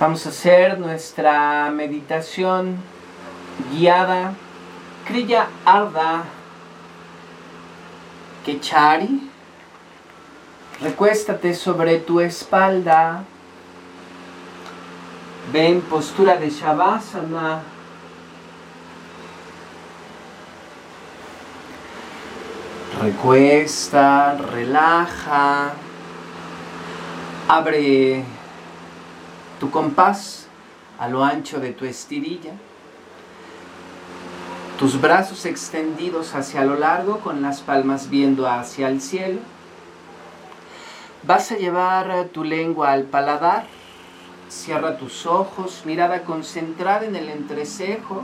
Vamos a hacer nuestra meditación guiada. Kriya Arda Kechari. Recuéstate sobre tu espalda. Ven postura de Shavasana. Recuesta, relaja. Abre tu compás a lo ancho de tu estirilla, tus brazos extendidos hacia lo largo con las palmas viendo hacia el cielo. Vas a llevar tu lengua al paladar, cierra tus ojos, mirada concentrada en el entrecejo.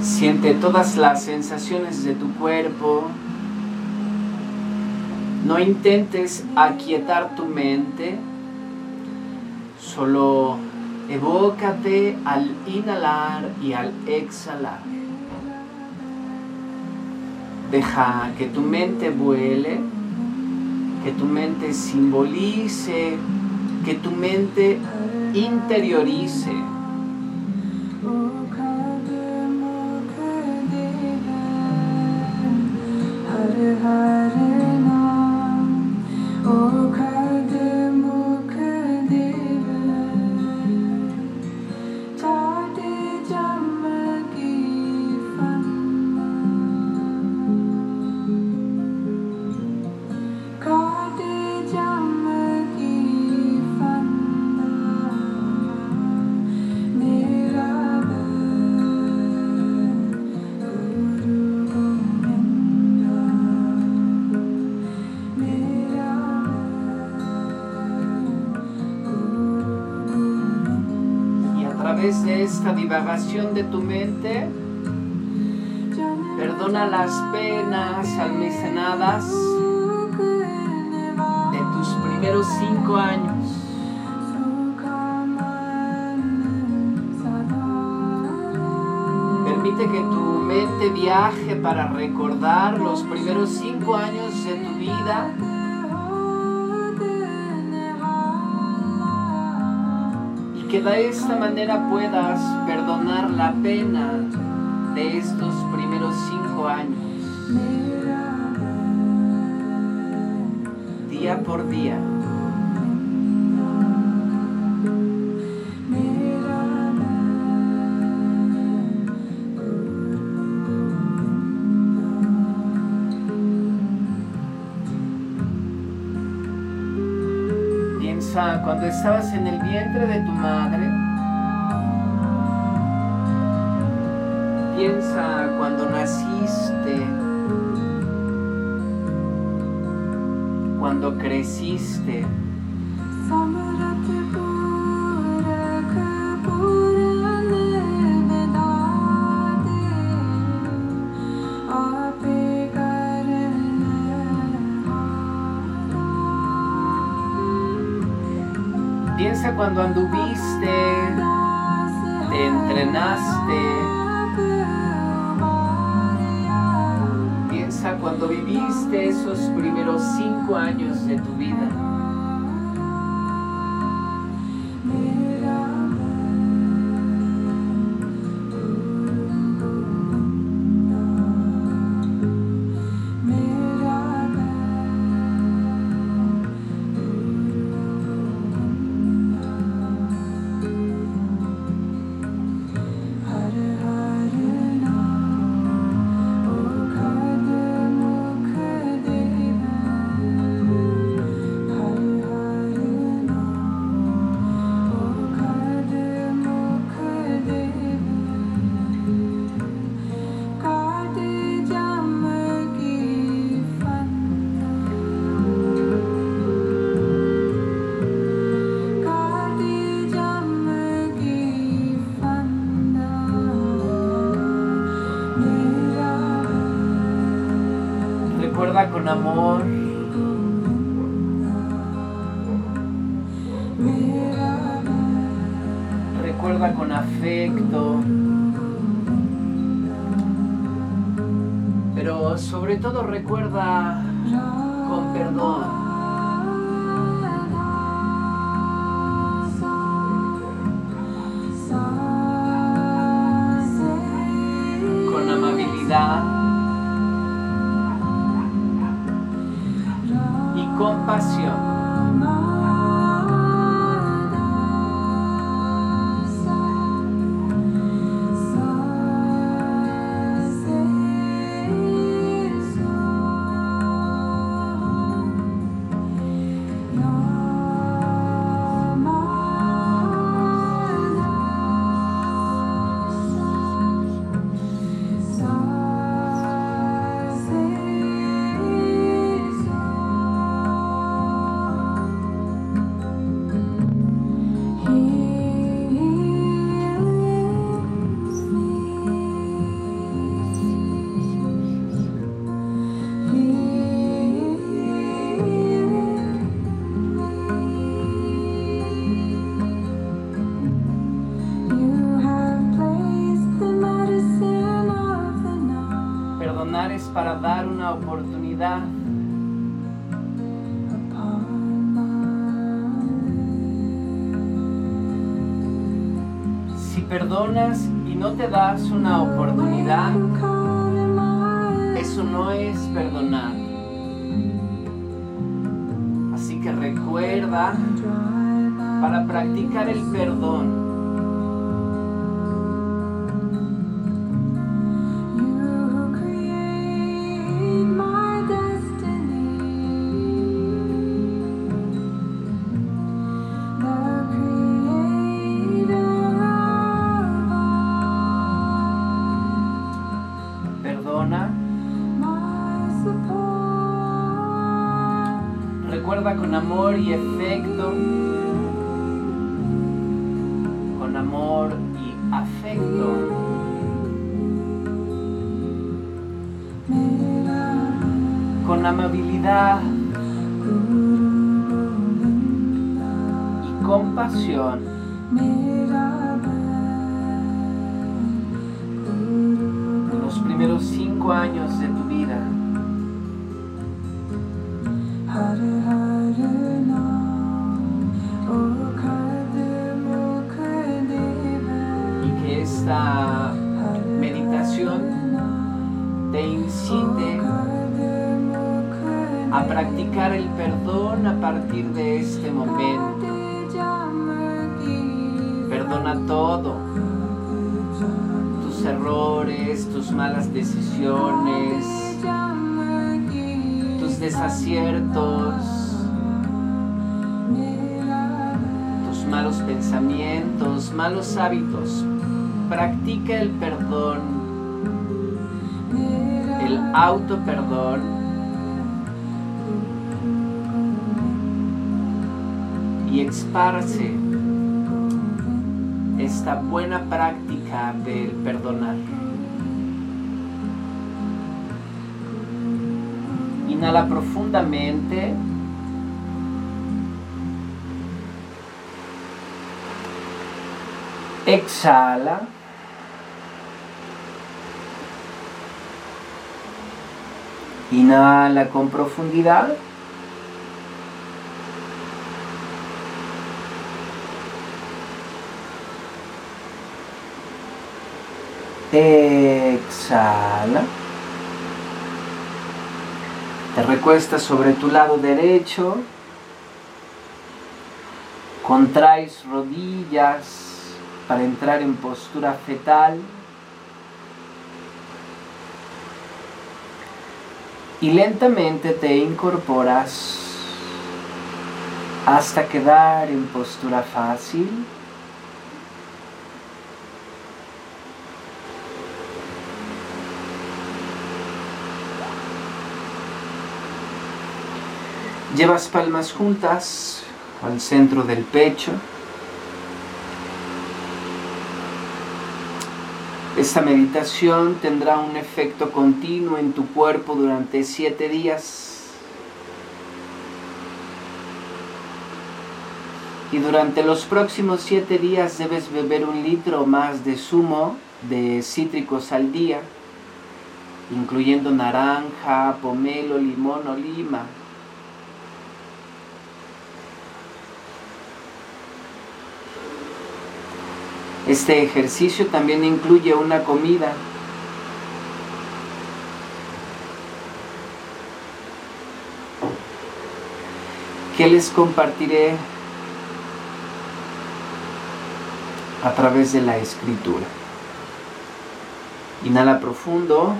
Siente todas las sensaciones de tu cuerpo, no intentes aquietar tu mente, solo evócate al inhalar y al exhalar. Deja que tu mente vuele, que tu mente simbolice, que tu mente interiorice. De esta divagación de tu mente, perdona las penas almacenadas de tus primeros cinco años. Permite que tu mente viaje para recordar los primeros cinco años de tu vida que de esta manera puedas perdonar la pena de estos primeros cinco años. Día por día. Cuando estabas en el vientre de tu madre. Piensa cuando naciste, cuando creciste. Cuando anduviste, te entrenaste. Piensa cuando viviste esos primeros cinco años de tu vida. Con amor. Recuerda con afecto. Pero sobre todo recuerda con perdón. Para dar una oportunidad. Si perdonas y no te das una oportunidad, eso no es perdonar. Así que recuerda, para practicar el perdón, amor y efecto, con amor y afecto. Con amabilidad y compasión. Los primeros cinco años de tu vida. Y que esta meditación te incite a practicar el perdón a partir de este momento. Perdona todo, tus errores, tus malas decisiones, tus desaciertos, malos pensamientos, malos hábitos. Practica el perdón, el auto perdón. Y esparce esta buena práctica del perdonar. Inhala profundamente. Exhala. Inhala con profundidad. Exhala. Te recuestas sobre tu lado derecho. Contraes rodillas para entrar en postura fetal. Y lentamente te incorporas hasta quedar en postura fácil. Llevas palmas juntas al centro del pecho. Esta meditación tendrá un efecto continuo en tu cuerpo durante siete días. Y durante los próximos siete días debes beber un litro más de zumo de cítricos al día, incluyendo naranja, pomelo, limón o lima. Este ejercicio también incluye una comida. que les compartiré a través de la escritura. Inhala profundo.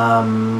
um,